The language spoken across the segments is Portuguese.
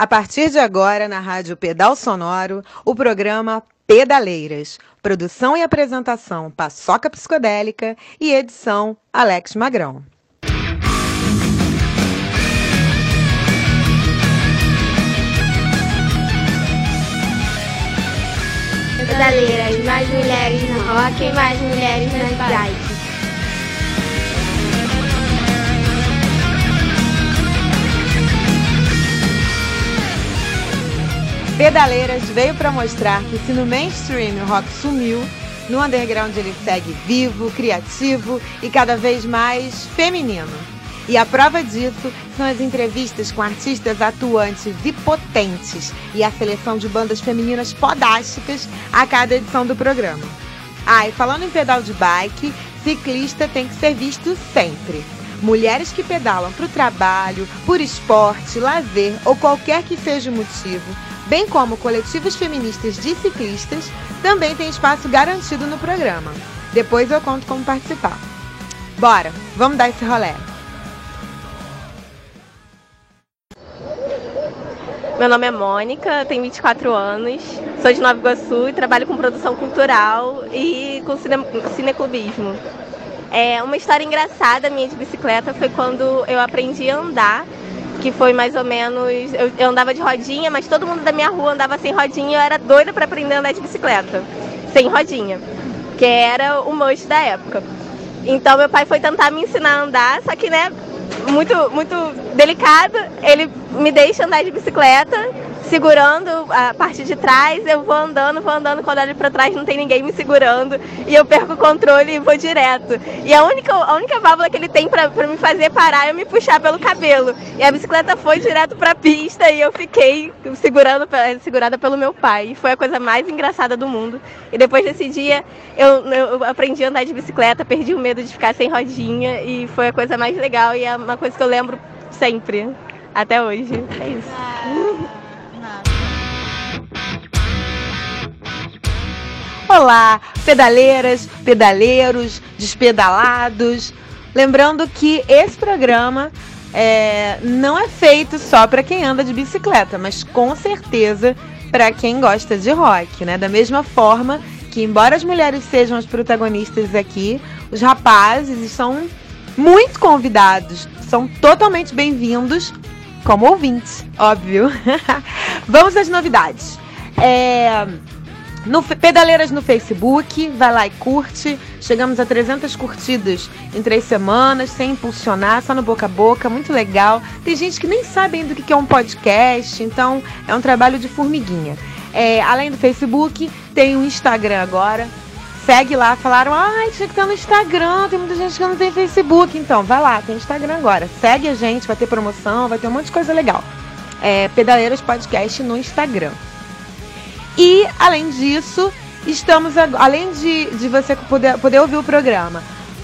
A partir de agora, na Rádio Pedal Sonoro, o programa Pedaleiras. Produção e apresentação Paçoca Psicodélica e edição Alex Magrão. Pedaleiras, mais mulheres no rock, mais mulheres nas bikes. Pedaleiras veio para mostrar que se no mainstream o rock sumiu, no underground ele segue vivo, criativo e cada vez mais feminino. E a prova disso são as entrevistas com artistas atuantes e potentes e a seleção de bandas femininas podásticas a cada edição do programa. Ah, e falando em pedal de bike, ciclista tem que ser visto sempre. Mulheres que pedalam para o trabalho, por esporte, lazer ou qualquer que seja o motivo, bem como coletivos feministas de ciclistas, também tem espaço garantido no programa. Depois eu conto como participar. Bora, vamos dar esse rolê. Meu nome é Mônica, tenho 24 anos, sou de Nova Iguaçu e trabalho com produção cultural e com cine cineclubismo. É, uma história engraçada minha de bicicleta foi quando eu aprendi a andar que foi mais ou menos. Eu, eu, andava de rodinha, mas todo mundo da minha rua andava sem rodinha eu era doida para aprender a andar de bicicleta, sem rodinha, que era o must da época. Então meu pai foi tentar me ensinar a andar, só que né, muito, muito delicado, ele me deixa andar de bicicleta segurando a parte de trás, eu vou andando, vou andando, quando olho para trás não tem ninguém me segurando e eu perco o controle e vou direto. E a única, a única válvula que ele tem para me fazer parar é me puxar pelo cabelo. E a bicicleta foi direto para a pista e eu fiquei segurando, segurada pelo meu pai. E foi a coisa mais engraçada do mundo. E depois desse dia eu, eu aprendi a andar de bicicleta, perdi o medo de ficar sem rodinha e foi a coisa mais legal e é uma coisa que eu lembro sempre, até hoje. É isso. Olá, pedaleiras, pedaleiros, despedalados. Lembrando que esse programa é, não é feito só para quem anda de bicicleta, mas com certeza para quem gosta de rock, né? Da mesma forma que, embora as mulheres sejam as protagonistas aqui, os rapazes são muito convidados, são totalmente bem-vindos como ouvintes, óbvio. Vamos às novidades. É, no Pedaleiras no Facebook, vai lá e curte. Chegamos a 300 curtidas em três semanas, sem impulsionar, só no boca a boca, muito legal. Tem gente que nem sabe ainda o que é um podcast, então é um trabalho de formiguinha. É, além do Facebook, tem o Instagram agora. Segue lá, falaram, ai, tinha que estar no Instagram, tem muita gente que não tem Facebook. Então, vai lá, tem Instagram agora. Segue a gente, vai ter promoção, vai ter um monte de coisa legal. É, Pedaleiras Podcast no Instagram. E, além disso, estamos, além de, de você poder, poder ouvir o programa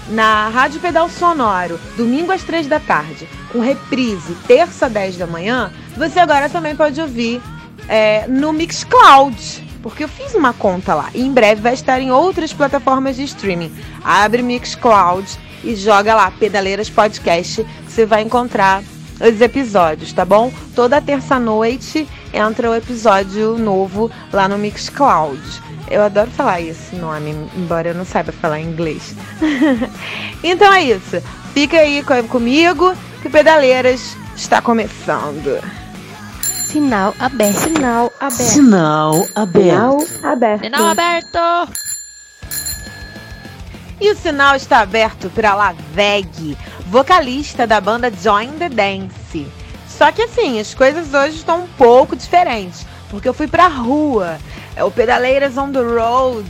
na Rádio Pedal Sonoro, domingo às três da tarde, com reprise, terça às 10 da manhã, você agora também pode ouvir é, no Mixcloud. Porque eu fiz uma conta lá e em breve vai estar em outras plataformas de streaming. Abre Mixcloud e joga lá Pedaleiras Podcast, que você vai encontrar os episódios, tá bom? Toda terça-noite entra o episódio novo lá no Mixcloud. Eu adoro falar esse nome, embora eu não saiba falar inglês. então é isso. Fica aí comigo que Pedaleiras está começando. Sinal aberto. Sinal aberto. Sinal aberto. Sinal aberto. Sinal aberto. E o sinal está aberto para Laveg, vocalista da banda Join the Dance. Só que assim, as coisas hoje estão um pouco diferentes, porque eu fui pra rua. É o Pedaleiras on the Road.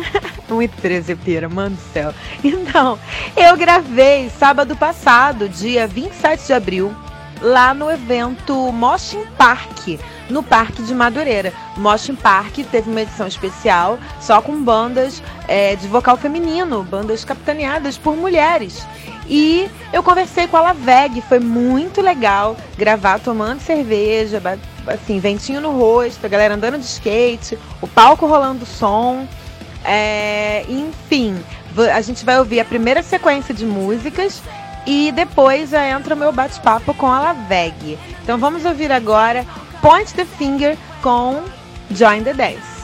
1 13, pira, mano do céu. Então, eu gravei sábado passado, dia 27 de abril, lá no evento Moshing Park, no Parque de Madureira. Moshing Park teve uma edição especial só com bandas é, de vocal feminino, bandas capitaneadas por mulheres. E eu conversei com a Laveg, foi muito legal gravar tomando cerveja, assim, ventinho no rosto, a galera andando de skate, o palco rolando som. É, enfim, a gente vai ouvir a primeira sequência de músicas e depois entra o meu bate-papo com a Laveg. Então vamos ouvir agora Point the Finger com Join the Dance.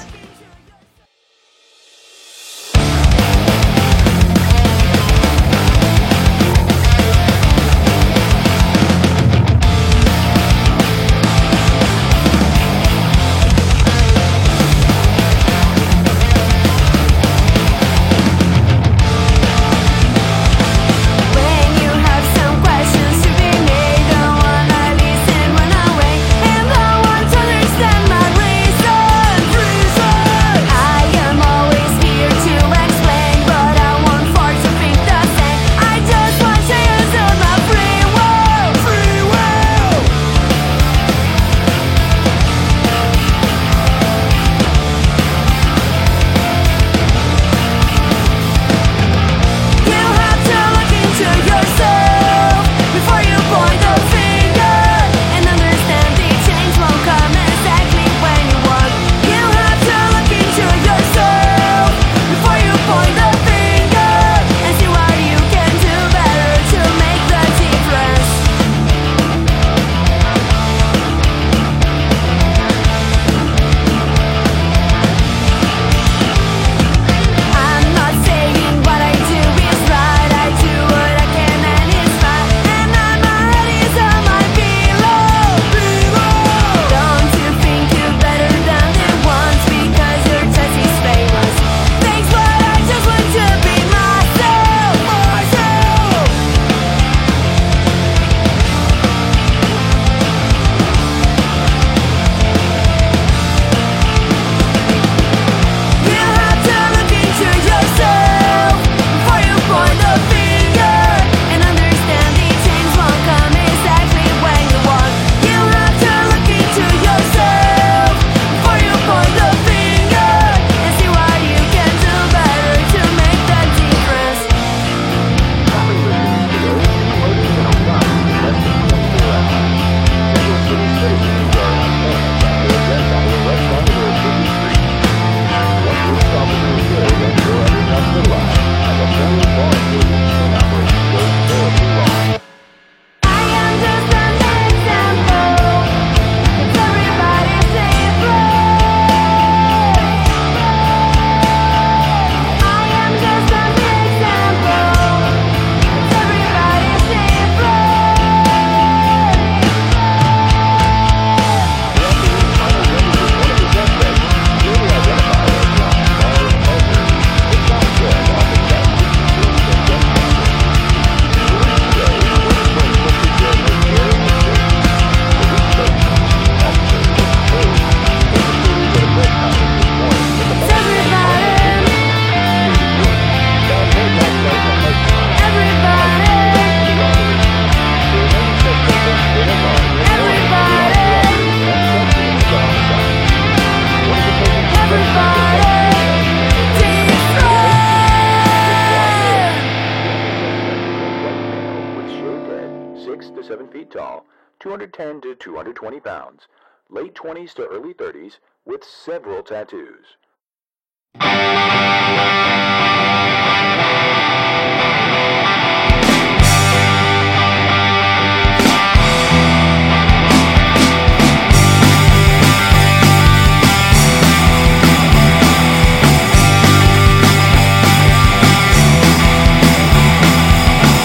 Tattoos.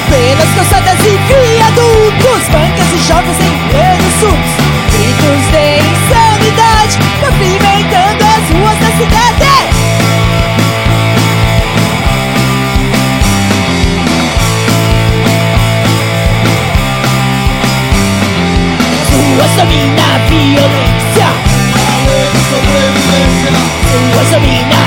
Pelas calçadas e viadutos, bancas e jovens em plenos surtos, domina a violência. As ruas domina a violência.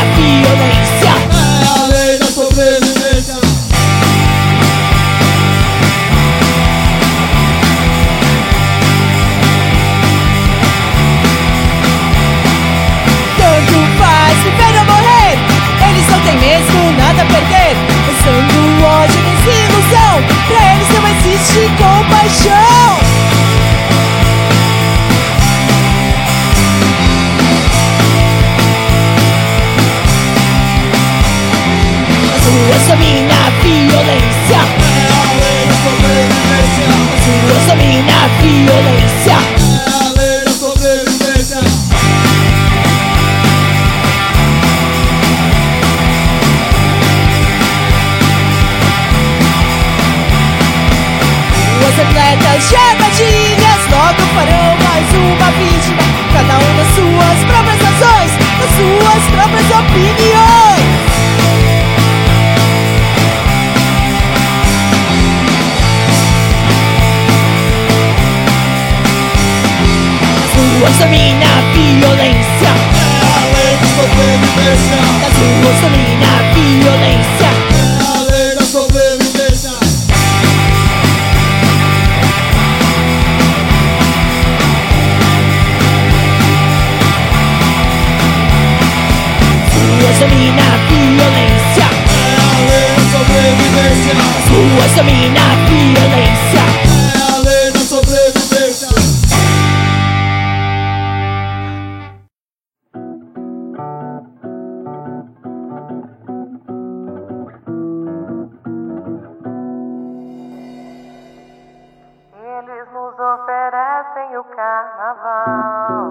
Carnaval.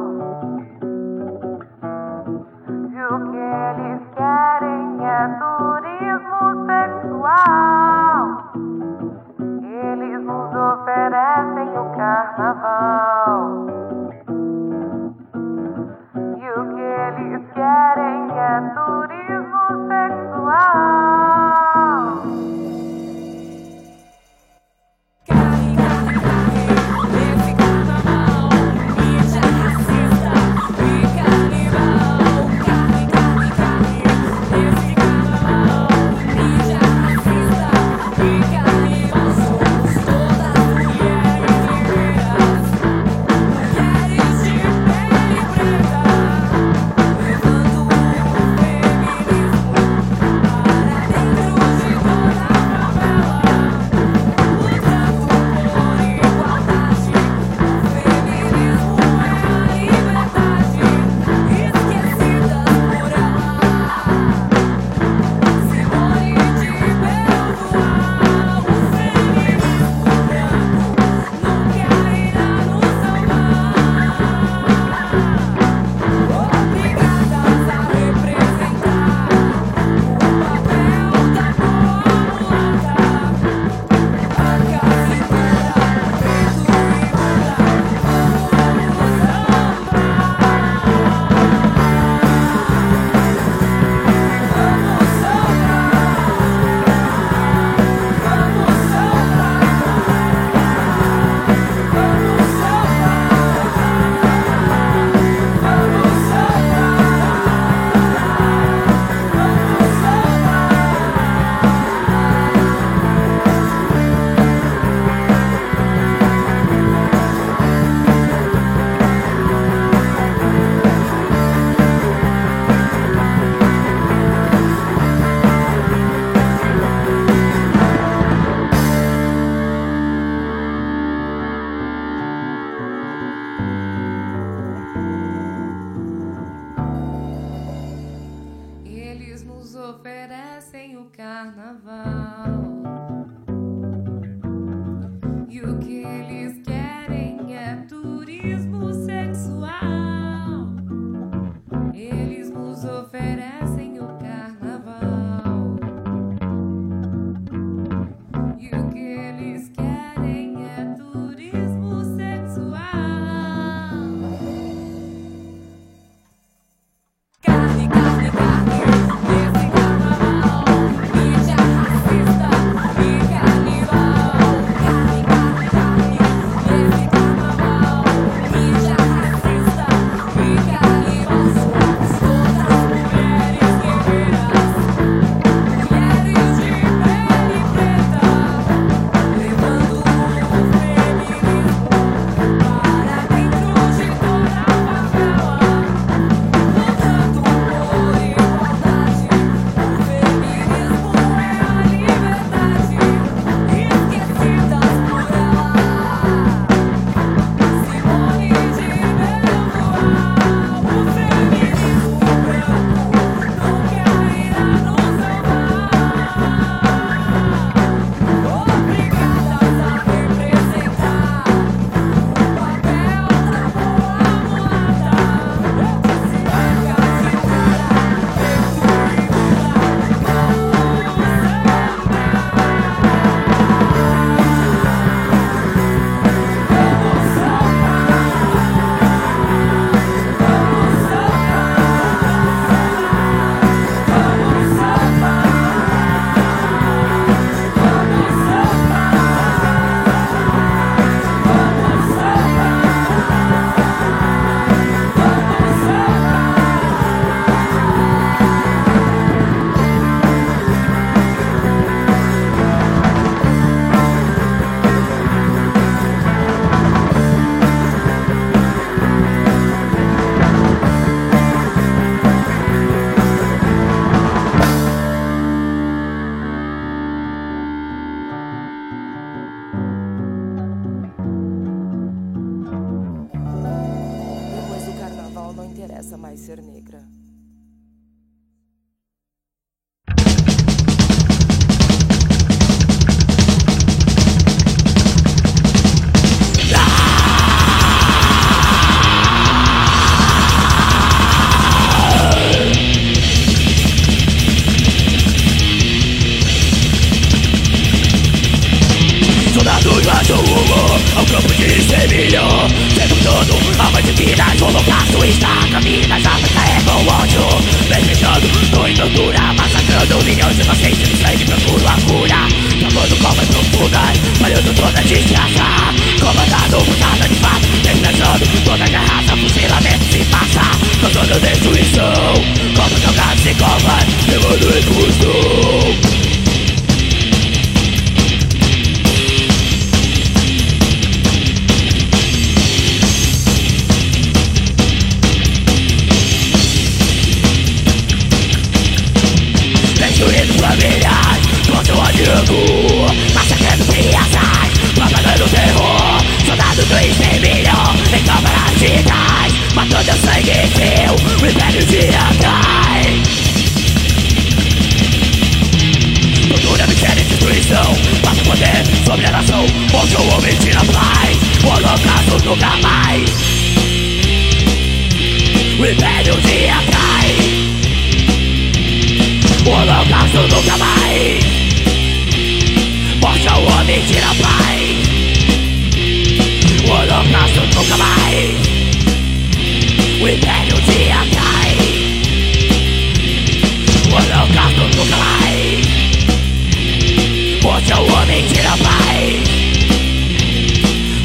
A paz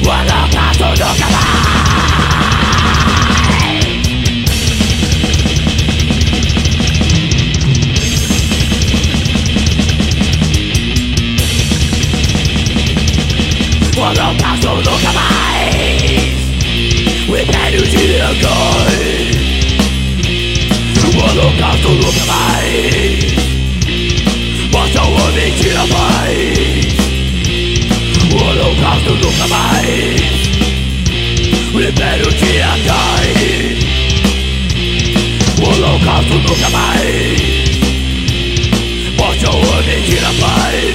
O holocausto nunca mais O holocausto nunca mais O império de Angai O holocausto nunca mais Morte ao homem tira a O holocausto nunca mais O império de Angai O holocausto nunca mais Morte tira a paz. Holocausto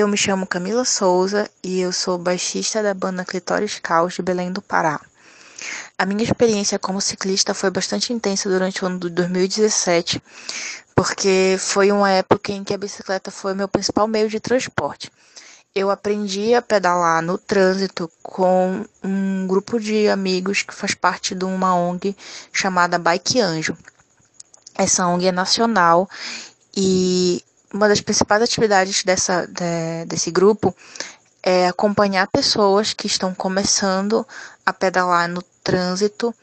eu me chamo Camila Souza e eu sou baixista da banda Clitóris Caos de Belém do Pará. A minha experiência como ciclista foi bastante intensa durante o ano de 2017, porque foi uma época em que a bicicleta foi meu principal meio de transporte. Eu aprendi a pedalar no trânsito com um grupo de amigos que faz parte de uma ONG chamada Bike Anjo. Essa ONG é nacional e uma das principais atividades dessa, de- desse grupo é acompanhar pessoas que estão começando a pedalar no trânsito,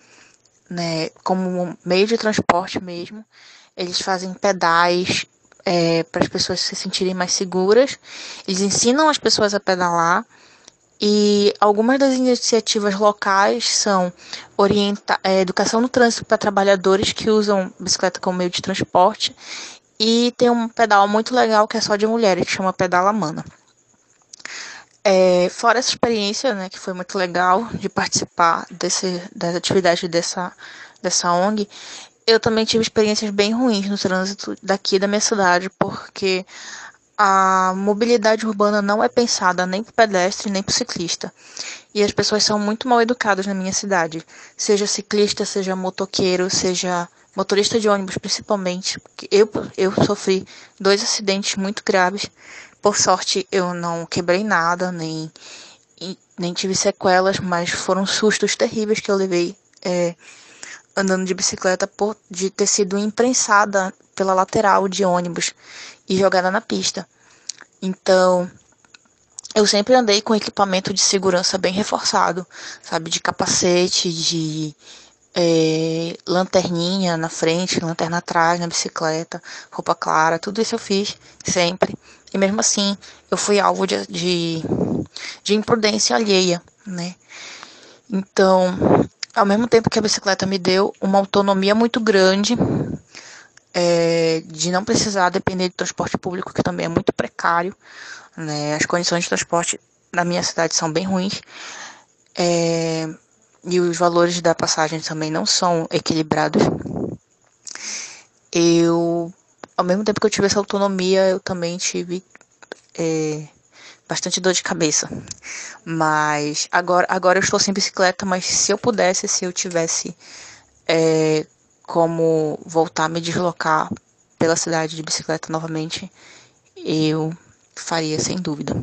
né, como meio de transporte mesmo. Eles fazem pedais para as pessoas se sentirem mais seguras. Eles ensinam as pessoas a pedalar. E algumas das iniciativas locais são orienta é, educação no trânsito para trabalhadores que usam bicicleta como meio de transporte. E tem um pedal muito legal que é só de mulheres, que chama Pedala Mana. É, fora essa experiência, né, que foi muito legal de participar desse, das atividades dessa, dessa ONG, eu também tive experiências bem ruins no trânsito daqui da minha cidade, porque a mobilidade urbana não é pensada nem para pedestre nem para ciclista. E as pessoas são muito mal educadas na minha cidade, seja ciclista, seja motoqueiro, seja motorista de ônibus principalmente. Eu, eu sofri dois acidentes muito graves. Por sorte, eu não quebrei nada, nem, nem tive sequelas, mas foram sustos terríveis que eu levei é, andando de bicicleta por de ter sido imprensada pela lateral de ônibus e jogada na pista. Então, eu sempre andei com equipamento de segurança bem reforçado, sabe, de capacete, de é, lanterninha na frente, lanterna atrás na bicicleta, roupa clara, tudo isso eu fiz sempre. E mesmo assim, eu fui alvo de, de, de imprudência alheia, né? Então, ao mesmo tempo que a bicicleta me deu uma autonomia muito grande, é, de não precisar depender de transporte público, que também é muito precário. Né? As condições de transporte na minha cidade são bem ruins. É, e os valores da passagem também não são equilibrados. Eu, ao mesmo tempo que eu tive essa autonomia, eu também tive é, bastante dor de cabeça. Mas agora, agora eu estou sem bicicleta, mas se eu pudesse, se eu tivesse é, como voltar a me deslocar pela cidade de bicicleta novamente, eu faria sem dúvida.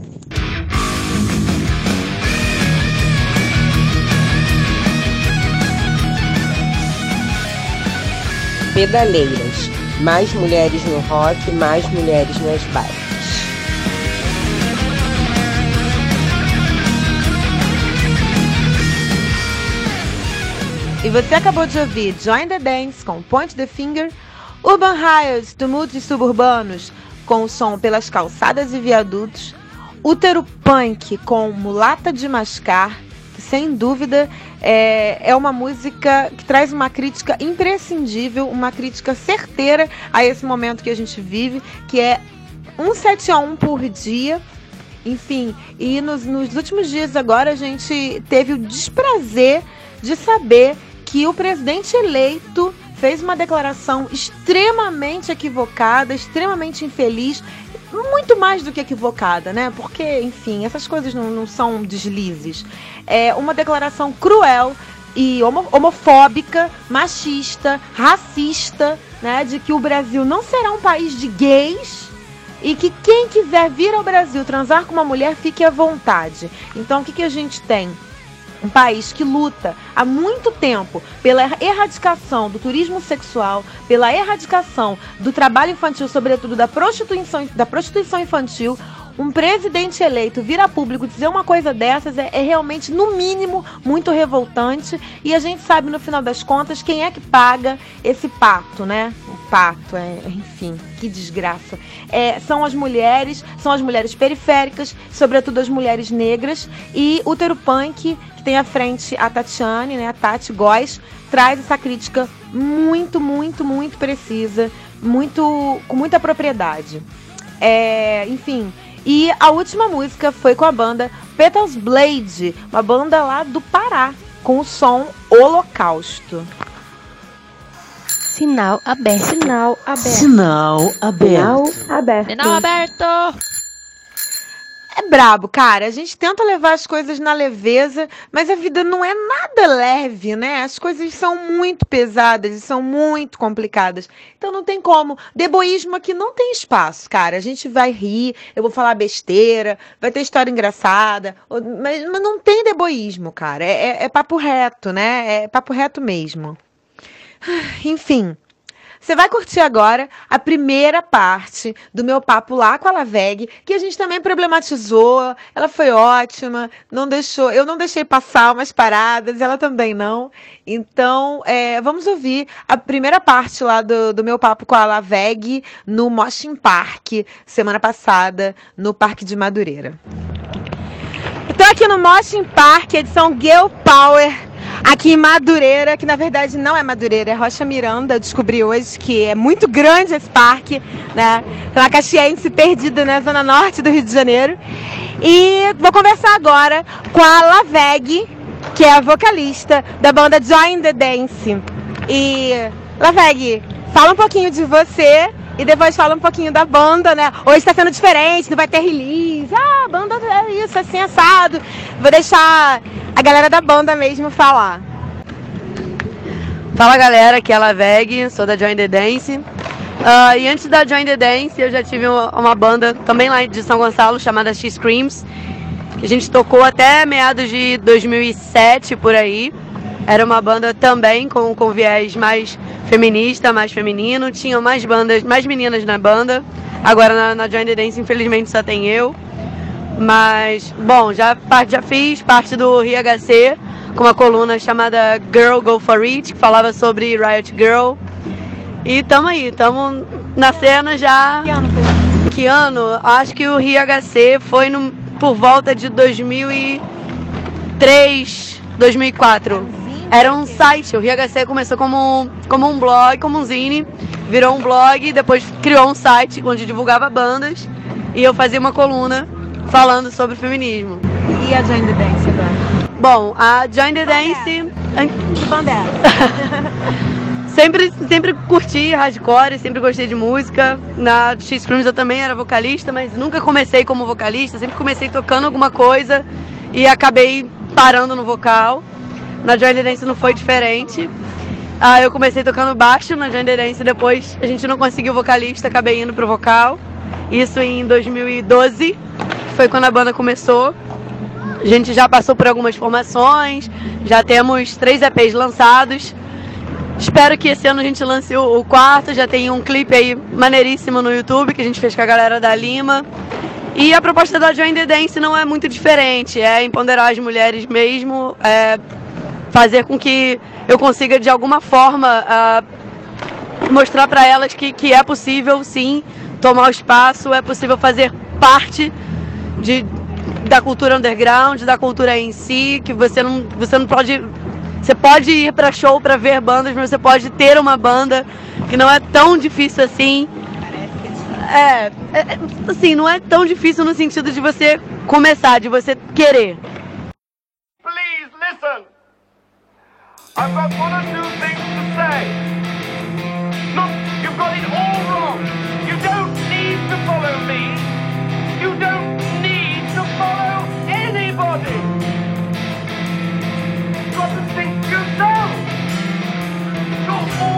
Pedaleiras. Mais mulheres no rock, mais mulheres nas bikes. E você acabou de ouvir Join the Dance com Point the Finger, Urban Riot, Tumultos Suburbanos, com o som pelas calçadas e viadutos, Útero Punk com Mulata de Mascar, que sem dúvida é, é uma música que traz uma crítica imprescindível, uma crítica certeira a esse momento que a gente vive, que é um 7 a 1 por dia. Enfim, e nos, nos últimos dias agora a gente teve o desprazer de saber que o presidente eleito fez uma declaração extremamente equivocada, extremamente infeliz, muito mais do que equivocada, né? Porque, enfim, essas coisas não, não são deslizes. É uma declaração cruel e homo homofóbica, machista, racista, né? De que o Brasil não será um país de gays e que quem quiser vir ao Brasil transar com uma mulher fique à vontade. Então, o que, que a gente tem? Um país que luta há muito tempo pela erradicação do turismo sexual, pela erradicação do trabalho infantil, sobretudo da prostituição, da prostituição infantil, um presidente eleito vir a público dizer uma coisa dessas é, é, realmente, no mínimo, muito revoltante. E a gente sabe, no final das contas, quem é que paga esse pato, né? O pato, é, enfim, que desgraça. É, são as mulheres, são as mulheres periféricas, sobretudo as mulheres negras. E o Punk, que tem à frente a Tatiane, né? A Tati Góes, traz essa crítica muito, muito, muito precisa, muito com muita propriedade. É, enfim, e a última música foi com a banda Petals Blade, uma banda lá do Pará, com o som Holocausto. Sinal aberto. Sinal aberto. Sinal aberto. Sinal aberto. Sinal aberto é brabo, cara. A gente tenta levar as coisas na leveza, mas a vida não é nada leve, né? As coisas são muito pesadas e são muito complicadas. Então não tem como. Deboísmo aqui não tem espaço, cara. A gente vai rir, eu vou falar besteira, vai ter história engraçada, mas, mas não tem deboísmo, cara. É, é, é papo reto, né? É papo reto mesmo. Enfim. Você vai curtir agora a primeira parte do meu papo lá com a Laveg, que a gente também problematizou. Ela foi ótima, não deixou, eu não deixei passar umas paradas, ela também não. Então, é, vamos ouvir a primeira parte lá do, do meu papo com a Laveg no Moshing Park, semana passada, no Parque de Madureira. Estou aqui no Moshing Park, edição Girl Power aqui em Madureira, que na verdade não é Madureira, é Rocha Miranda. Eu descobri hoje que é muito grande esse parque, né? Uma caxiense perdida na zona norte do Rio de Janeiro. E vou conversar agora com a Laveg, que é a vocalista da banda Join the Dance. E Laveg, fala um pouquinho de você e depois fala um pouquinho da banda, né? Hoje tá sendo diferente, não vai ter release. Ah, a banda é isso, assim, assado. Vou deixar a galera da banda mesmo falar. Fala galera, aqui é a Laveg, sou da Join the Dance. Ah, e antes da Join the Dance, eu já tive uma, banda também lá de São Gonçalo chamada X Screams, a gente tocou até meados de 2007 por aí. Era uma banda também com, com viés mais feminista, mais feminino. Tinham mais bandas, mais meninas na banda. Agora na, na Join the Dance, infelizmente, só tem eu. Mas, bom, já, já fiz parte do RHC com uma coluna chamada Girl Go For It, que falava sobre Riot Girl. E tamo aí, tamo na cena já. Que ano foi? Que ano? Acho que o RHC foi no, por volta de 2003, 2004. Era um site, o RHC começou como, como um blog, como um zine, virou um blog, depois criou um site onde divulgava bandas e eu fazia uma coluna falando sobre feminismo. E a Join the Dance agora? Bom, a Join the Dance. Que banda é? Sempre, sempre curti hardcore, sempre gostei de música. Na X Creams eu também era vocalista, mas nunca comecei como vocalista, sempre comecei tocando alguma coisa e acabei parando no vocal. Na Join the Dance não foi diferente. Ah, eu comecei tocando baixo na Join the Dance, depois a gente não conseguiu vocalista, acabei indo pro vocal. Isso em 2012, que foi quando a banda começou. A gente já passou por algumas formações, já temos três EPs lançados. Espero que esse ano a gente lance o quarto, já tem um clipe aí maneiríssimo no YouTube que a gente fez com a galera da Lima. E a proposta da Join the Dance não é muito diferente, é empoderar as mulheres mesmo, é fazer com que eu consiga de alguma forma ah, mostrar para elas que, que é possível sim tomar o espaço, é possível fazer parte de, da cultura underground, da cultura em si, que você não, você não pode. Você pode ir para show para ver bandas, mas você pode ter uma banda que não é tão difícil assim. É, é, é, assim, não é tão difícil no sentido de você começar, de você querer. I've got one or two things to say. Look, you've got it all wrong. You don't need to follow me. You don't need to follow anybody. You've got to think yourself. You're all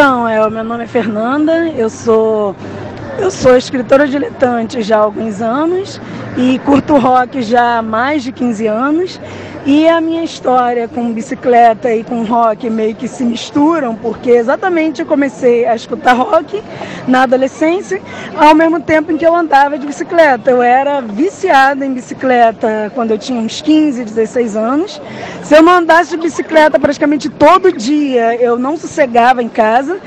Então, é, meu nome é Fernanda, eu sou eu sou escritora diletante já há alguns anos e curto rock já há mais de 15 anos. E a minha história com bicicleta e com rock meio que se misturam, porque exatamente eu comecei a escutar rock na adolescência, ao mesmo tempo em que eu andava de bicicleta. Eu era viciada em bicicleta quando eu tinha uns 15, 16 anos. Se eu não andasse de bicicleta praticamente todo dia, eu não sossegava em casa.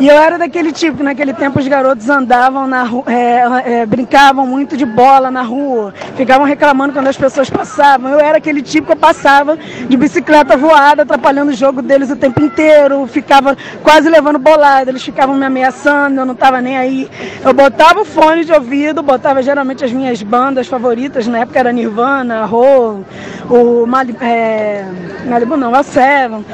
E eu era daquele tipo que naquele tempo os garotos andavam na rua, é, é, brincavam muito de bola na rua, ficavam reclamando quando as pessoas passavam. Eu era aquele tipo passava de bicicleta voada, atrapalhando o jogo deles o tempo inteiro, ficava quase levando bolada, eles ficavam me ameaçando, eu não estava nem aí. Eu botava o fone de ouvido, botava geralmente as minhas bandas favoritas, na época era Nirvana, Hole, o Malibu, é, Malibu não, o Seven,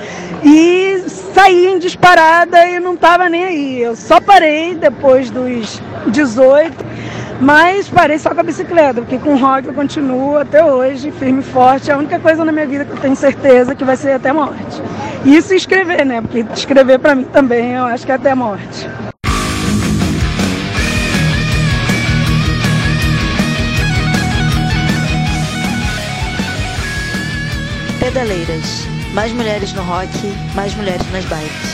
e saía em disparada e não estava nem aí. Eu só parei depois dos 18 mas parei só com a bicicleta, porque com rock eu continuo até hoje, firme e forte. É a única coisa na minha vida que eu tenho certeza que vai ser até a morte. E escrever, né? Porque escrever para mim também eu acho que é até a morte. Pedaleiras. Mais mulheres no rock, mais mulheres nas bikes.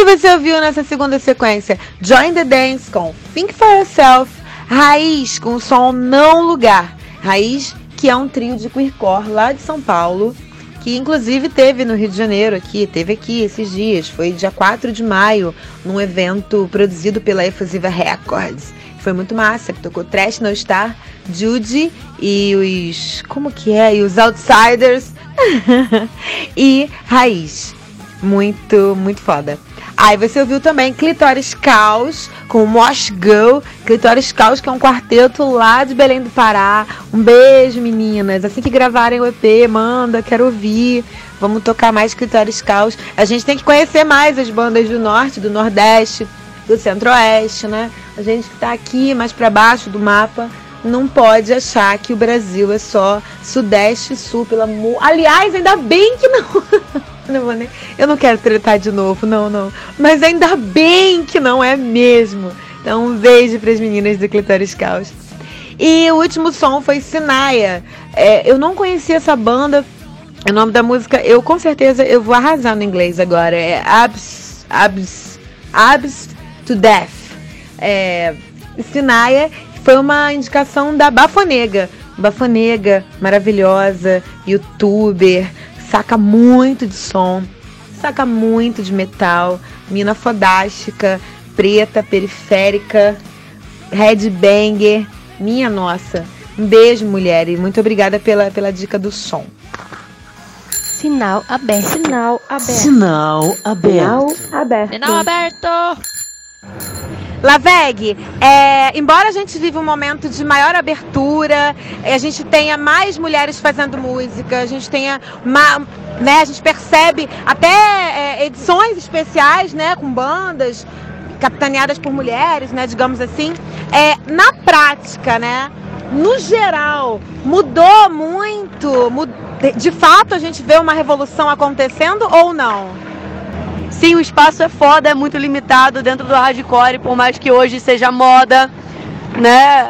E você ouviu nessa segunda sequência Join the Dance com Think for Yourself, Raiz com o som Não Lugar. Raiz, que é um trio de queercore lá de São Paulo, que inclusive teve no Rio de Janeiro aqui, teve aqui esses dias, foi dia 4 de maio, num evento produzido pela Efusiva Records. Foi muito massa, que tocou Trash No Star, Judy e os. Como que é? E os Outsiders e Raiz. Muito, muito foda. Aí você ouviu também Clitóris Caos com Mosh Girl. Clitóris Caos, que é um quarteto lá de Belém do Pará. Um beijo, meninas. Assim que gravarem o EP, manda, quero ouvir. Vamos tocar mais Clitóris Caos. A gente tem que conhecer mais as bandas do norte, do nordeste, do centro-oeste, né? A gente que tá aqui mais para baixo do mapa não pode achar que o Brasil é só sudeste e sul, pelo amor. Aliás, ainda bem que não. não vou nem... Eu não quero tretar de novo, não, não. Mas ainda bem que não é mesmo. Então, um beijo para as meninas do Clitóris Caos. E o último som foi Sinaia. É, eu não conhecia essa banda. O nome da música, eu com certeza eu vou arrasar no inglês agora. É Abs, Abs, Abs to Death. É, Sinaia foi uma indicação da Bafonega. Bafonega, maravilhosa, youtuber, saca muito de som, saca muito de metal, mina fodástica, preta, periférica, headbanger. Minha nossa. Um beijo, mulher, e muito obrigada pela, pela dica do som. Sinal aberto. Sinal aberto. Sinal aberto. aberto. Sinal aberto. Laveg, é, embora a gente viva um momento de maior abertura, a gente tenha mais mulheres fazendo música, a gente tenha ma, né, a gente percebe até é, edições especiais, né, com bandas capitaneadas por mulheres, né, digamos assim. É, na prática, né, no geral, mudou muito? Mud- De fato, a gente vê uma revolução acontecendo ou não? Sim, o espaço é foda, é muito limitado dentro do hardcore, por mais que hoje seja moda, né?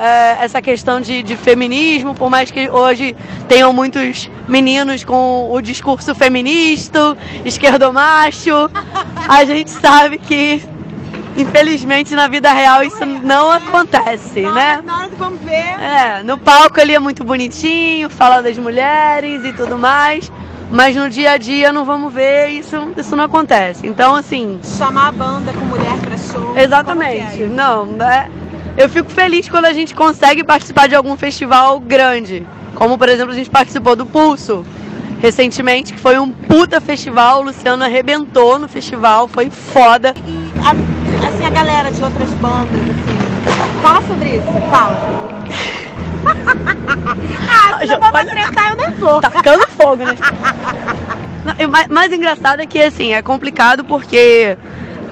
é, essa questão de, de feminismo, por mais que hoje tenham muitos meninos com o discurso feminista, esquerdomacho, a gente sabe que, infelizmente, na vida real isso não acontece, né? Na hora que vamos ver. É, no palco ele é muito bonitinho, fala das mulheres e tudo mais. Mas no dia a dia não vamos ver, isso, isso não acontece. Então, assim. Chamar a banda com mulher pra show. Exatamente. Não, né? Eu fico feliz quando a gente consegue participar de algum festival grande. Como, por exemplo, a gente participou do Pulso recentemente, que foi um puta festival. O Luciano arrebentou no festival, foi foda. A- assim, a galera de outras bandas, assim. Fala sobre isso, fala. ah, se não vou tretar, eu nem vou. Tacando fogo, né? Não, o mais, engraçado é que, assim, é complicado porque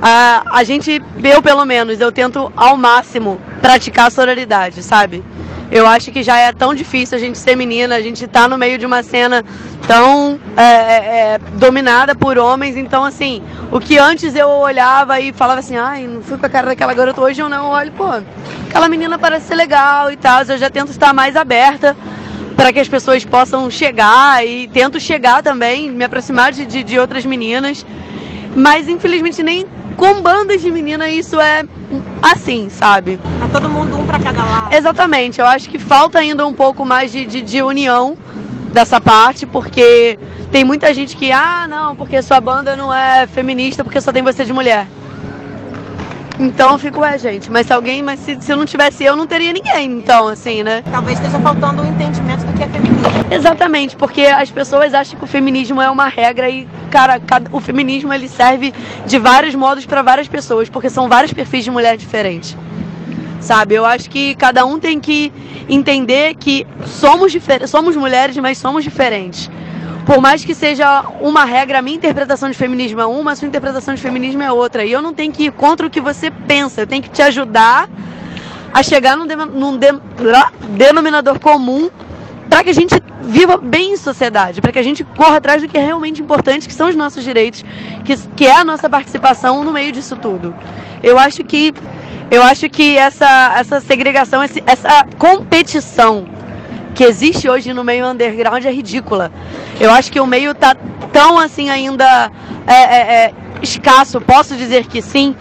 ah, a gente, eu pelo menos, eu tento ao máximo praticar a sororidade, sabe? Eu acho que já é tão difícil a gente ser menina, a gente tá no meio de uma cena tão é, é, dominada por homens, então assim, o que antes eu olhava e falava assim, ai, não fui pra cara daquela garota, hoje eu não olho, pô, aquela menina parece ser legal e tal, eu já tento estar mais aberta para que as pessoas possam chegar e tento chegar também, me aproximar de, de, de outras meninas. Mas infelizmente nem com bandas de menina isso é assim, sabe? É todo mundo um pra cada lado. Exatamente, eu acho que falta ainda um pouco mais de, de, de união dessa parte, porque tem muita gente que, ah, não, porque sua banda não é feminista, porque só tem você de mulher. Então eu fico, é, gente, mas se alguém, mas se, se eu não tivesse eu, não teria ninguém, então, assim, né? Talvez esteja faltando o entendimento do que é feminismo. Exatamente, porque as pessoas acham que o feminismo é uma regra e, cara, cada- o feminismo ele serve de vários modos para várias pessoas, porque são vários perfis de mulher diferentes. Sabe? Eu acho que cada um tem que entender que somos, somos mulheres, mas somos diferentes. Por mais que seja uma regra, a minha interpretação de feminismo é uma, a sua interpretação de feminismo é outra. E eu não tenho que ir contra o que você pensa, eu tenho que te ajudar a chegar num, dem- num ah, denominador comum para que a gente viva bem em sociedade, para que a gente corra atrás do que é realmente importante, que são os nossos direitos, que, que é a nossa participação no meio disso tudo. Eu acho que eu acho que essa, essa segregação, essa competição que existe hoje no meio underground é ridícula. Eu acho que o meio tá tão assim ainda é, é, é, escasso, posso dizer que sim,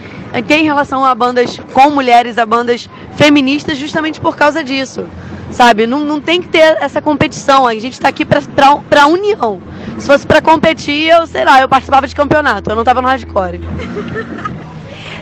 que em relação a bandas com mulheres, a bandas feministas, justamente por causa disso. Sabe? Não, não tem que ter essa competição. A gente tá aqui pra união. Se fosse pra competir, eu, sei lá, eu participava de campeonato, eu não tava no hardcore.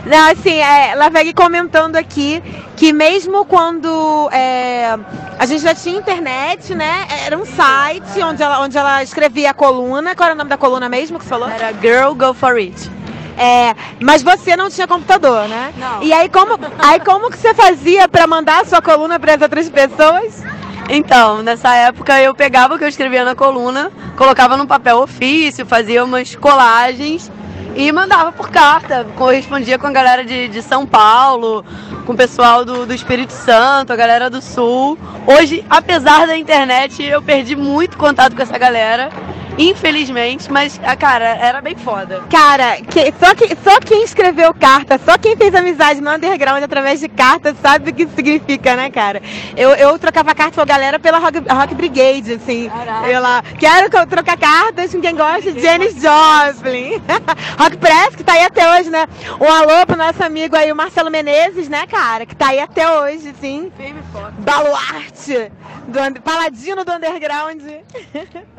Não, assim, é, Laveg comentando aqui que mesmo quando é, a gente já tinha internet, né? Era um site onde ela, onde ela escrevia a coluna. Qual era o nome da coluna mesmo que você falou? Era Girl Go For It. É, mas você não tinha computador, né? Não. E aí como, aí como que você fazia pra mandar a sua coluna para as outras pessoas? Então, nessa época eu pegava o que eu escrevia na coluna, colocava num papel ofício, fazia umas colagens e mandava por carta. Correspondia com a galera de, de São Paulo, com o pessoal do, do Espírito Santo, a galera do Sul. Hoje, apesar da internet, eu perdi muito contato com essa galera. Infelizmente, mas, ah, cara, era bem foda. Cara, que- só, que, só quem escreveu carta, só quem fez amizade no underground através de carta sabe o que isso significa, né, cara? Eu, eu trocava carta com a galera pela Rock, Rock Brigade, assim. Eu lá, quero trocar cartas com quem gosta de Janis Joplin. Rock Press, que tá aí até hoje, né? Um alô pro nosso amigo aí, o Marcelo Menezes, né, cara? Que tá aí até hoje, sim. Baluarte, do, paladino do underground.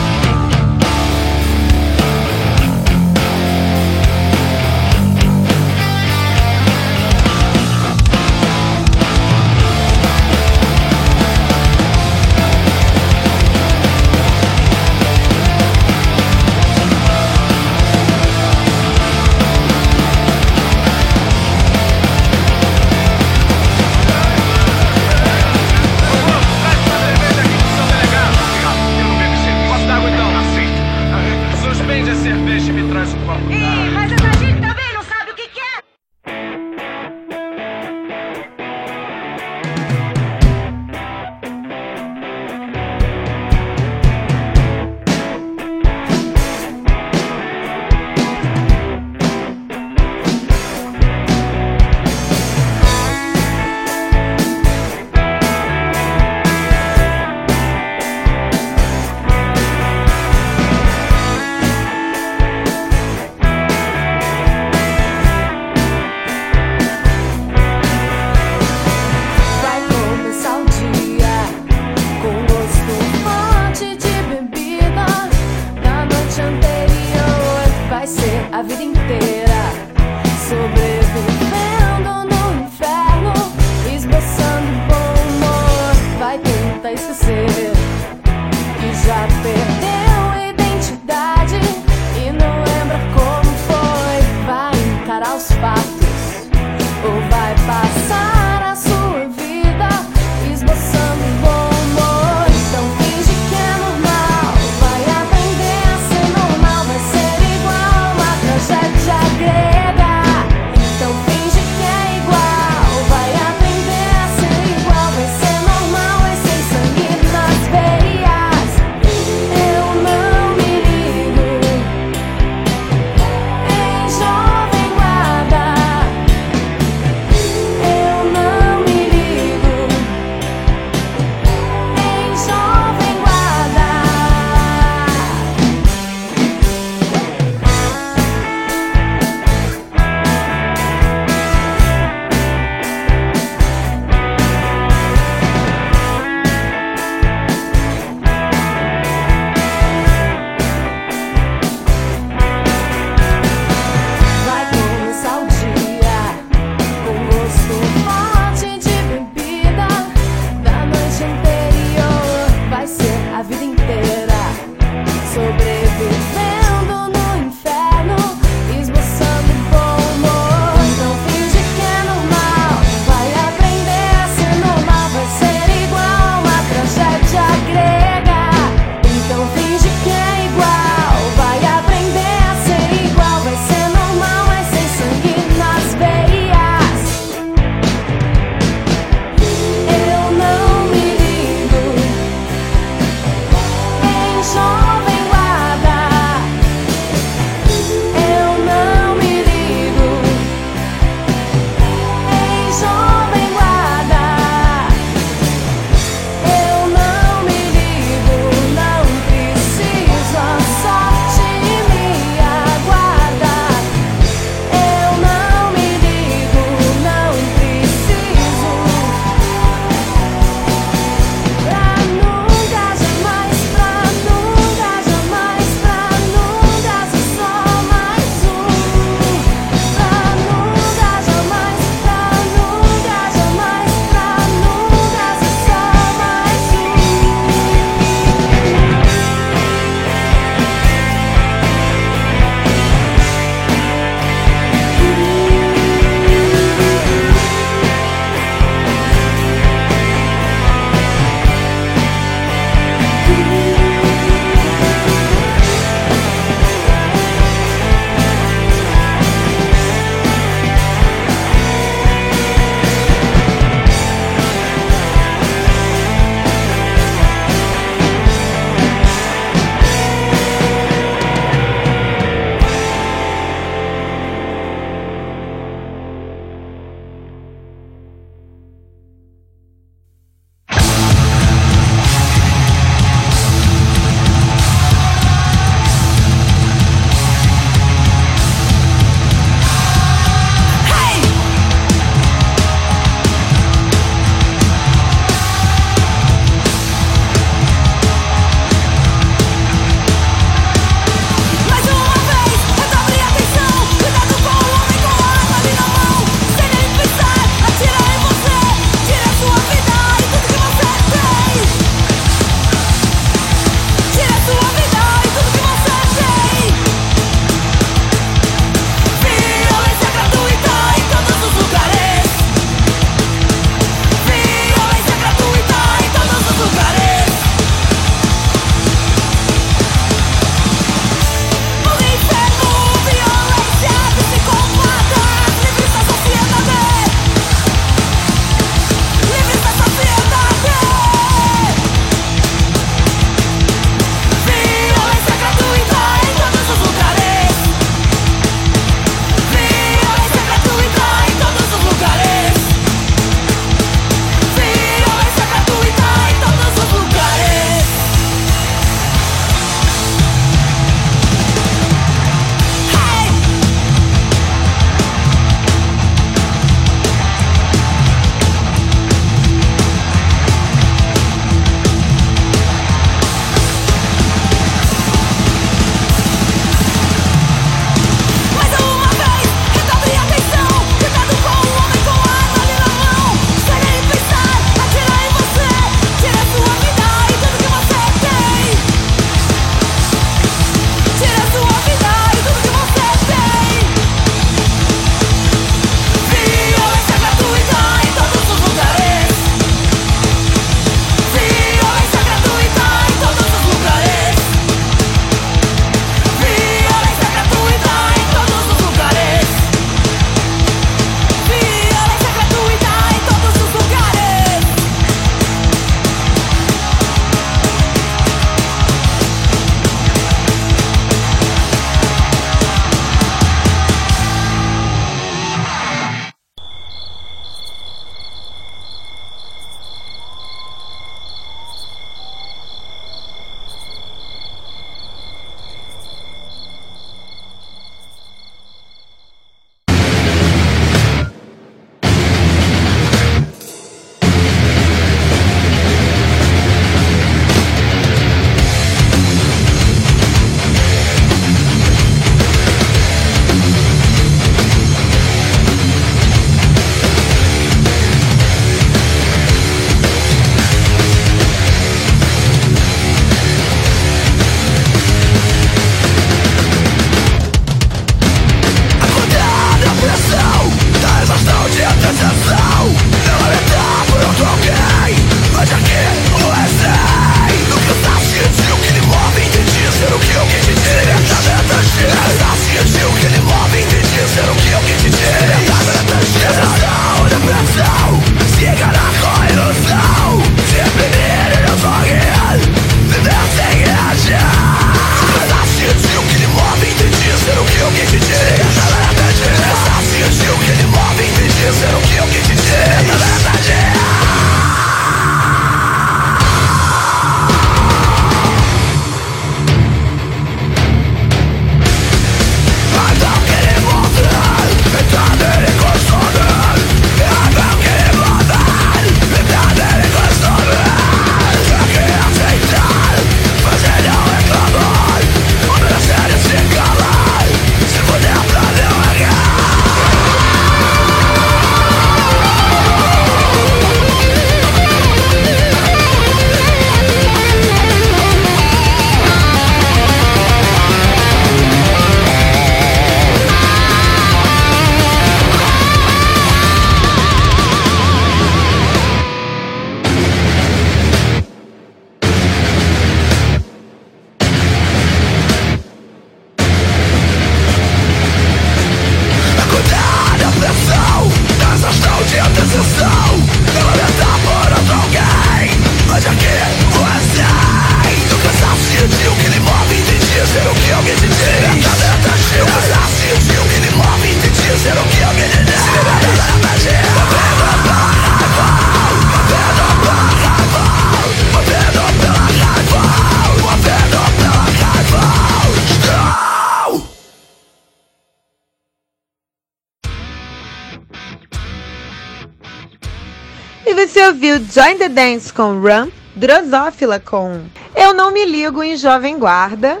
Join the Dance com Run, Drosófila com Eu Não Me Ligo em Jovem Guarda,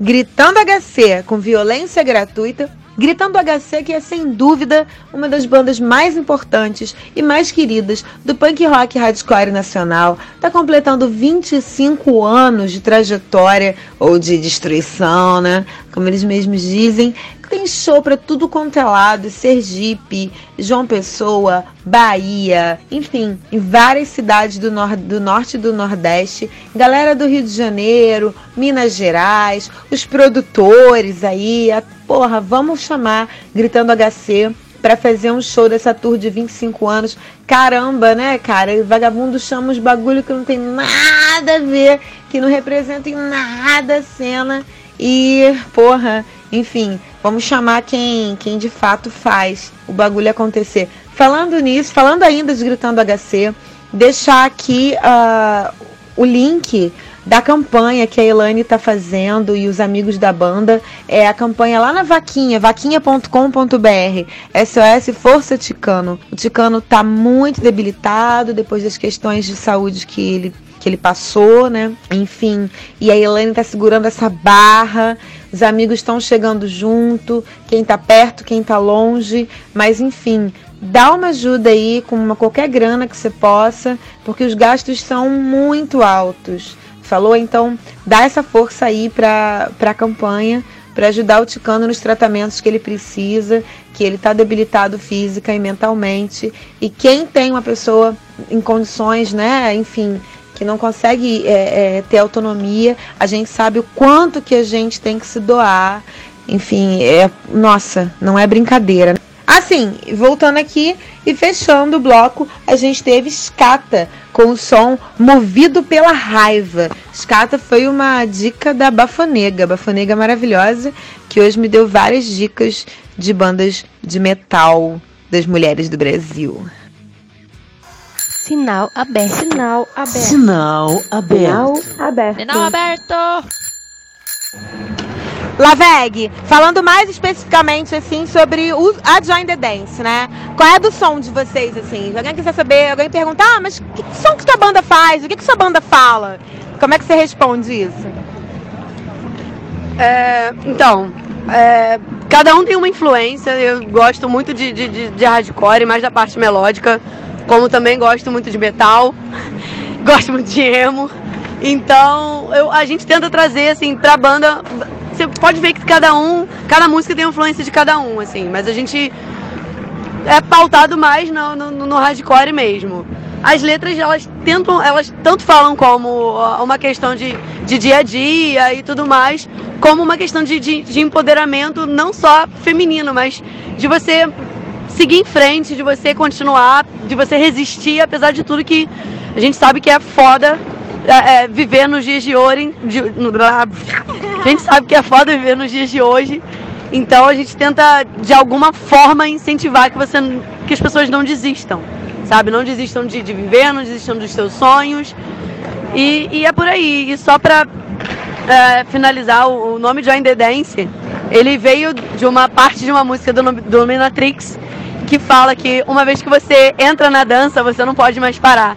Gritando HC com Violência Gratuita, Gritando HC, que é sem dúvida uma das bandas mais importantes e mais queridas do punk rock hardcore nacional, está completando 25 anos de trajetória ou de destruição, né? Como eles mesmos dizem. Tem show para tudo quanto é lado, Sergipe, João Pessoa, Bahia, enfim, em várias cidades do, nor do norte e do nordeste. Galera do Rio de Janeiro, Minas Gerais, os produtores aí, a, porra, vamos chamar Gritando HC para fazer um show dessa tour de 25 anos. Caramba, né, cara? Vagabundo chama os bagulho que não tem nada a ver, que não representam em nada a cena. E, porra, enfim, vamos chamar quem, quem de fato faz o bagulho acontecer. Falando nisso, falando ainda de Gritando HC, deixar aqui uh, o link da campanha que a Elane está fazendo e os amigos da banda. É a campanha lá na Vaquinha, vaquinha.com.br. SOS Força Ticano. O Ticano está muito debilitado depois das questões de saúde que ele que ele passou, né? Enfim, e a Elaine tá segurando essa barra, os amigos estão chegando junto, quem tá perto, quem tá longe, mas enfim, dá uma ajuda aí com uma, qualquer grana que você possa, porque os gastos são muito altos. Falou? Então, dá essa força aí para a campanha, para ajudar o Ticano nos tratamentos que ele precisa, que ele está debilitado física e mentalmente. E quem tem uma pessoa em condições, né, enfim, que não consegue é, é, ter autonomia, a gente sabe o quanto que a gente tem que se doar. Enfim, é, nossa, não é brincadeira. Assim, voltando aqui e fechando o bloco, a gente teve Scata com o som Movido pela Raiva. Scata foi uma dica da Bafonega, Bafonega maravilhosa, que hoje me deu várias dicas de bandas de metal das mulheres do Brasil. Sinal aberto. Sinal aberto. Sinal aberto. Sinal aberto. Sinal aberto. Laveg, falando mais especificamente assim sobre o, a Join the Dance, né? Qual é do som de vocês assim? Alguém quiser saber, alguém perguntar, ah, mas que som que sua banda faz? O que, que sua banda fala? Como é que você responde isso? É, então, é, cada um tem uma influência. Eu gosto muito de, de, de, de hardcore, mais da parte melódica, como também gosto muito de metal, gosto muito de emo. Então, eu, a gente tenta trazer assim pra banda você pode ver que cada um, cada música tem uma influência de cada um, assim, mas a gente é pautado mais no, no, no hardcore mesmo. As letras, elas tentam, elas tanto falam como uma questão de, de dia a dia e tudo mais, como uma questão de, de, de empoderamento não só feminino, mas de você seguir em frente, de você continuar, de você resistir, apesar de tudo que a gente sabe que é foda é, é, viver nos dias de hoje. De, no, a gente sabe que é foda viver nos dias de hoje. Então a gente tenta de alguma forma incentivar que você que as pessoas não desistam, sabe? Não desistam de, de viver, não desistam dos seus sonhos. E, e é por aí. E só pra é, finalizar, o, nome Join the Dance, ele veio de uma parte de uma música do, do Dominatrix que fala que uma vez que você entra na dança, você não pode mais parar.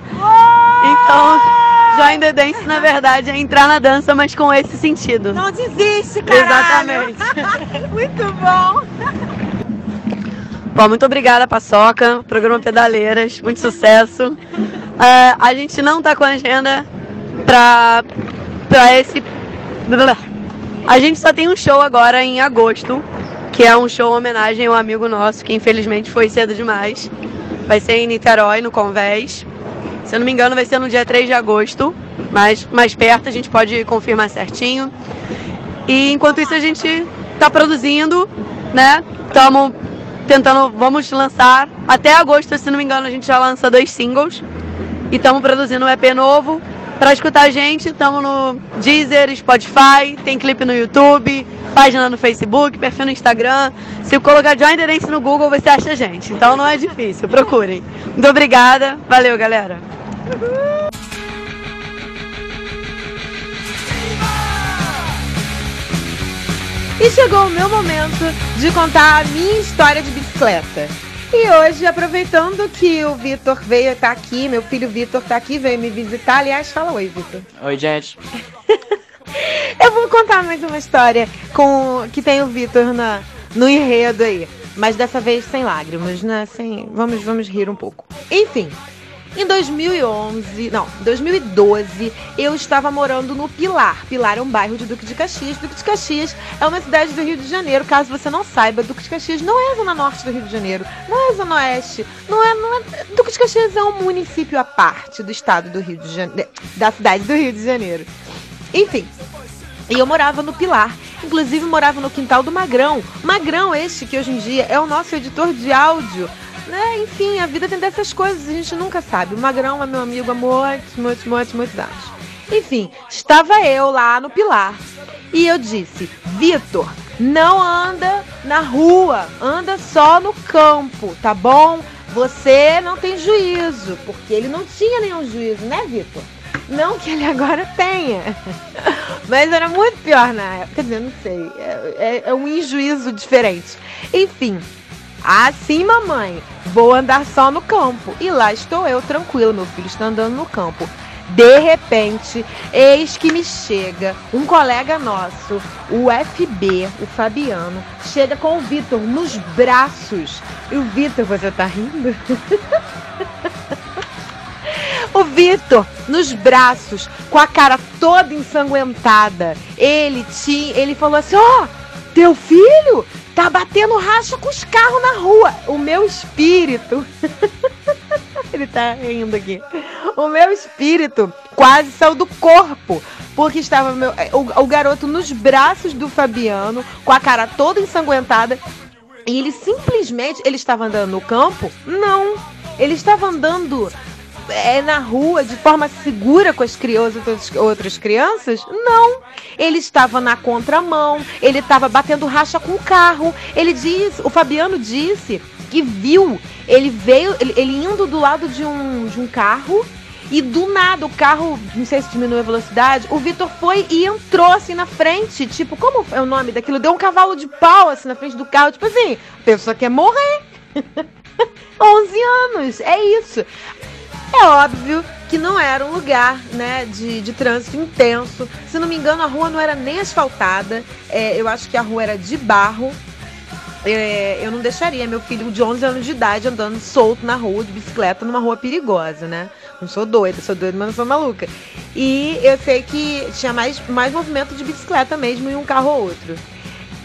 Então, Join the Dance, na verdade, é entrar na dança, mas com esse sentido. Não desiste, caralho. Exatamente. Muito bom. Bom, muito obrigada, Paçoca. Programa Pedaleiras, muito sucesso. É, a gente não tá com agenda pra, pra esse. A gente só tem um show agora em agosto, que é um show em homenagem a um amigo nosso que infelizmente foi cedo demais. Vai ser em Niterói, no Convés. Se eu não me engano, vai ser no dia 3 de agosto, mas mais perto a gente pode confirmar certinho. E enquanto isso a gente está produzindo, né? Estamos tentando, vamos lançar até agosto, se não me engano, a gente já lança dois singles. E estamos produzindo um EP novo. Para escutar a gente, estamos no Deezer, Spotify, tem clipe no YouTube, página no Facebook, perfil no Instagram. Se colocar the Dance no Google, você acha a gente. Então não é difícil, procurem. Muito obrigada. Valeu, galera. E chegou o meu momento de contar a minha história de bicicleta. E hoje, aproveitando que o Vitor veio estar aqui, meu filho Vitor tá aqui, veio me visitar. Aliás, fala oi, Vitor. Oi, gente. Eu vou contar mais uma história com que tem o Vitor na, no enredo aí. Mas dessa vez sem lágrimas, né? Sem, vamos, vamos rir um pouco. Enfim, em 2011, não, 2012, eu estava morando no Pilar. Pilar é um bairro de Duque de Caxias. Duque de Caxias é uma cidade do Rio de Janeiro. Caso você não saiba, Duque de Caxias não é zona norte do Rio de Janeiro, não é zona oeste, não é, não é... Duque de Caxias é um município à parte do estado do Rio de Janeiro, da cidade do Rio de Janeiro. Enfim, e eu morava no Pilar. Inclusive morava no quintal do Magrão. Magrão este que hoje em dia é o nosso editor de áudio. Né? Enfim, a vida tem dessas coisas, a gente nunca sabe. O Magrão é meu amigo há muitos, muitos, muitos, muitos anos. Enfim, estava eu lá no Pilar. E eu disse, Vitor, não anda na rua, anda só no campo, tá bom? Você não tem juízo, porque ele não tinha nenhum juízo, né, Vitor? Não que ele agora tenha. Mas era muito pior na época. Quer dizer, não sei. É, é, é um injuízo diferente. Enfim. Assim, mamãe, vou andar só no campo. E lá estou eu, tranquilo, meu filho está andando no campo. De repente, eis que me chega um colega nosso, o FB, o Fabiano, chega com o Vitor nos braços. E o Vitor, você tá rindo? O Vitor, nos braços, com a cara toda ensanguentada. Ele tinha, ele falou assim: "Ó, oh, teu filho tá batendo racha com os carros na rua". O meu espírito Ele tá rindo aqui. O meu espírito quase saiu do corpo, porque estava meu, o, o garoto nos braços do Fabiano, com a cara toda ensanguentada, e ele simplesmente, ele estava andando no campo? Não. Ele estava andando é, na rua de forma segura com as crianças, outras crianças? Não. Ele estava na contramão, ele estava batendo racha com o carro. Ele disse, o Fabiano disse que viu, ele veio, ele, ele indo do lado de um, de um carro e do nada o carro, não sei se diminuiu a velocidade, o Vitor foi e entrou assim na frente. Tipo, como é o nome daquilo? Deu um cavalo de pau assim na frente do carro. Tipo assim, a pessoa quer morrer. 11 anos, é isso. É óbvio que não era um lugar né, de, de trânsito intenso. Se não me engano, a rua não era nem asfaltada. É, eu acho que a rua era de barro. É, eu não deixaria meu filho de 11 anos de idade andando solto na rua de bicicleta numa rua perigosa, né? Não sou doida, sou doida, mas não sou maluca. E eu sei que tinha mais, mais movimento de bicicleta mesmo em um carro ou outro.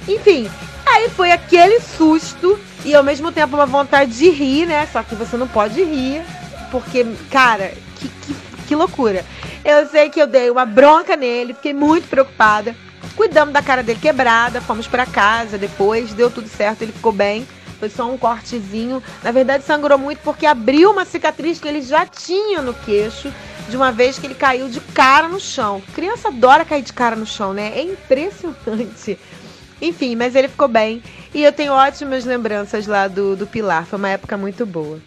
Enfim, aí foi aquele susto e ao mesmo tempo uma vontade de rir, né? Só que você não pode rir porque, cara, que, que, que loucura. Eu sei que eu dei uma bronca nele, fiquei muito preocupada. Cuidamos da cara dele quebrada, fomos para casa depois, deu tudo certo, ele ficou bem. Foi só um cortezinho. Na verdade, sangrou muito porque abriu uma cicatriz que ele já tinha no queixo, de uma vez que ele caiu de cara no chão. Criança adora cair de cara no chão, né? É impressionante. Enfim, mas ele ficou bem. E eu tenho ótimas lembranças lá do, do Pilar. Foi uma época muito boa.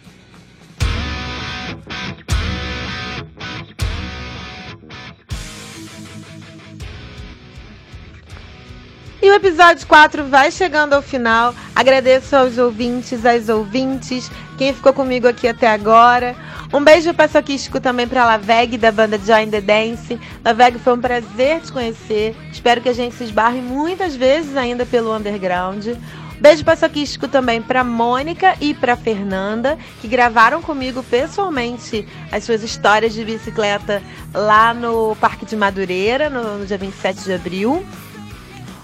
E o episódio 4 vai chegando ao final. Agradeço aos ouvintes, às ouvintes, quem ficou comigo aqui até agora. Um beijo paçoquístico também para Laveg, da banda Join the Dance. Laveg, foi um prazer te conhecer. Espero que a gente se esbarre muitas vezes ainda pelo underground. Beijo paçoquístico também para Mônica e para Fernanda, que gravaram comigo pessoalmente as suas histórias de bicicleta lá no Parque de Madureira, no, no dia 27 de abril.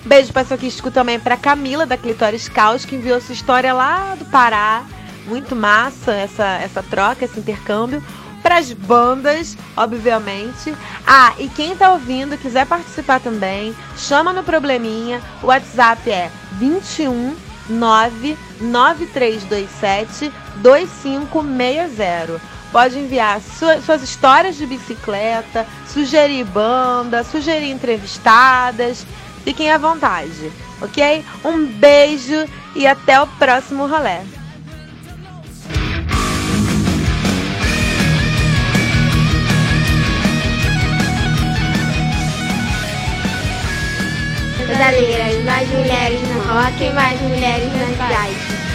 Beijo paçoquístico também para Camila, da Clitóris Caos, que enviou sua história lá do Pará. Muito massa essa, essa troca, esse intercâmbio. Para as bandas, obviamente. Ah, e quem tá ouvindo, quiser participar também, chama no Probleminha. O WhatsApp é 21 99327 2560. Pode enviar suas histórias de bicicleta, sugerir banda, sugerir entrevistadas. Fiquem à vontade, ok? Um beijo e até o próximo rolê. Pedaleiras, mais mulheres no rock, mais mulheres nas viagens.